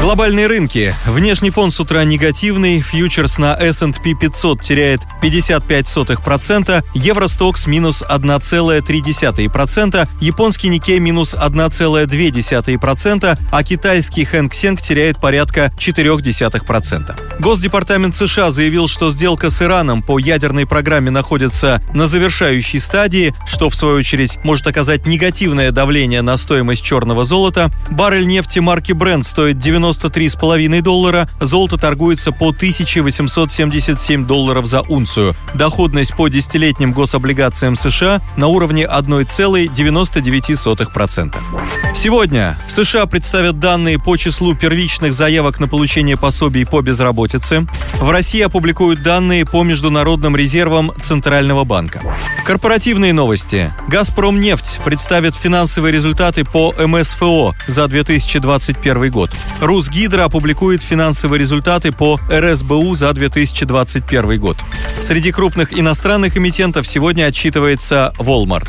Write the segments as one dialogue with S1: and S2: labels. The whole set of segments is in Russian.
S1: Глобальные рынки. Внешний фон с утра негативный, фьючерс на S&P 500 теряет 55%, Евростокс минус 1,3%, японский Никей минус 1,2%, а китайский Хэнк Сенг теряет порядка 0,4%. Госдепартамент США заявил, что сделка с Ираном по ядерной программе находится на завершающей стадии, что в свою очередь может оказать негативное давление на стоимость черного золота. Баррель нефти марки Brent стоит 90 93,5 доллара, золото торгуется по 1877 долларов за унцию. Доходность по десятилетним гособлигациям США на уровне 1,99%. Сегодня в США представят данные по числу первичных заявок на получение пособий по безработице. В России опубликуют данные по международным резервам Центрального банка. Корпоративные новости. «Газпром нефть» представит финансовые результаты по МСФО за 2021 год. «Русгидро» опубликует финансовые результаты по РСБУ за 2021 год. Среди крупных иностранных эмитентов сегодня отчитывается Walmart.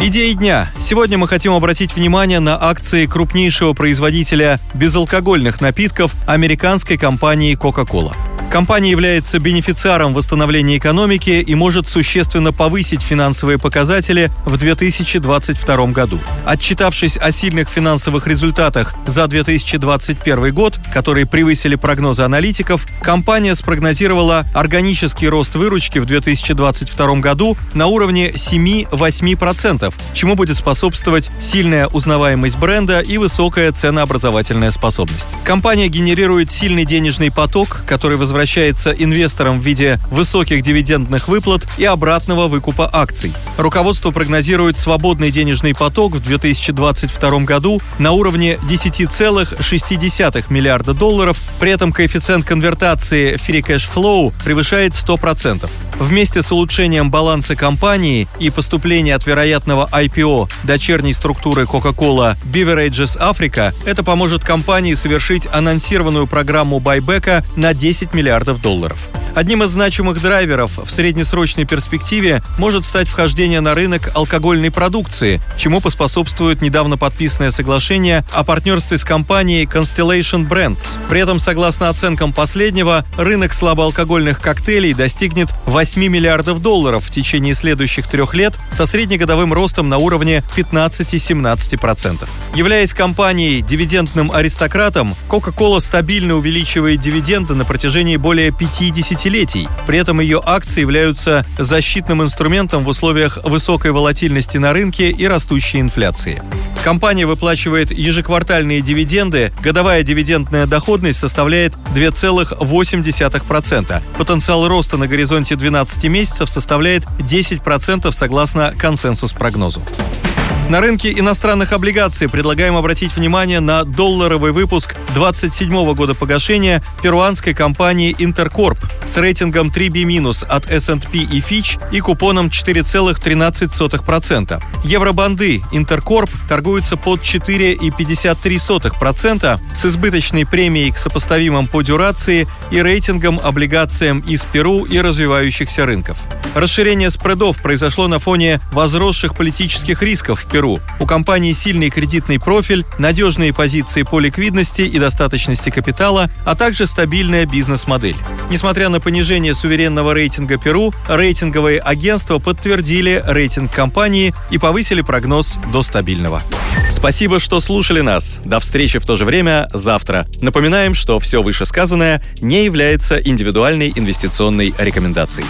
S1: Идеи дня. Сегодня мы хотим обратить внимание на акции крупнейшего производителя безалкогольных напитков американской компании Coca-Cola. Компания является бенефициаром восстановления экономики и может существенно повысить финансовые показатели в 2022 году. Отчитавшись о сильных финансовых результатах за 2021 год, которые превысили прогнозы аналитиков, компания спрогнозировала органический рост выручки в 2022 году на уровне 7-8%, чему будет способствовать сильная узнаваемость бренда и высокая ценообразовательная способность. Компания генерирует сильный денежный поток, который возвращается возвращается инвесторам в виде высоких дивидендных выплат и обратного выкупа акций. Руководство прогнозирует свободный денежный поток в 2022 году на уровне 10,6 миллиарда долларов, при этом коэффициент конвертации Free Cash Flow превышает 100%. Вместе с улучшением баланса компании и поступления от вероятного IPO дочерней структуры Coca-Cola Beverages Africa, это поможет компании совершить анонсированную программу байбека на 10 миллиардов долларов. Одним из значимых драйверов в среднесрочной перспективе может стать вхождение на рынок алкогольной продукции, чему поспособствует недавно подписанное соглашение о партнерстве с компанией Constellation Brands. При этом, согласно оценкам последнего, рынок слабоалкогольных коктейлей достигнет 8 миллиардов долларов в течение следующих трех лет со среднегодовым ростом на уровне 15-17%. Являясь компанией дивидендным аристократом, Coca-Cola стабильно увеличивает дивиденды на протяжении более 50 десятилетий. При этом ее акции являются защитным инструментом в условиях высокой волатильности на рынке и растущей инфляции. Компания выплачивает ежеквартальные дивиденды, годовая дивидендная доходность составляет 2,8%. Потенциал роста на горизонте 12 месяцев составляет 10% согласно консенсус-прогнозу. На рынке иностранных облигаций предлагаем обратить внимание на долларовый выпуск 27 года погашения перуанской компании Интеркорп с рейтингом 3B- от S&P и Fitch и купоном 4,13%. Евробанды Интеркорп торгуются под 4,53% с избыточной премией к сопоставимым по дюрации и рейтингом облигациям из Перу и развивающихся рынков. Расширение спредов произошло на фоне возросших политических рисков в Перу. У компании сильный кредитный профиль, надежные позиции по ликвидности и достаточности капитала, а также стабильная бизнес-модель. Несмотря на понижение суверенного рейтинга Перу, рейтинговые агентства подтвердили рейтинг компании и повысили прогноз до стабильного. Спасибо, что слушали нас. До встречи в то же время завтра. Напоминаем, что все вышесказанное не является индивидуальной инвестиционной рекомендацией.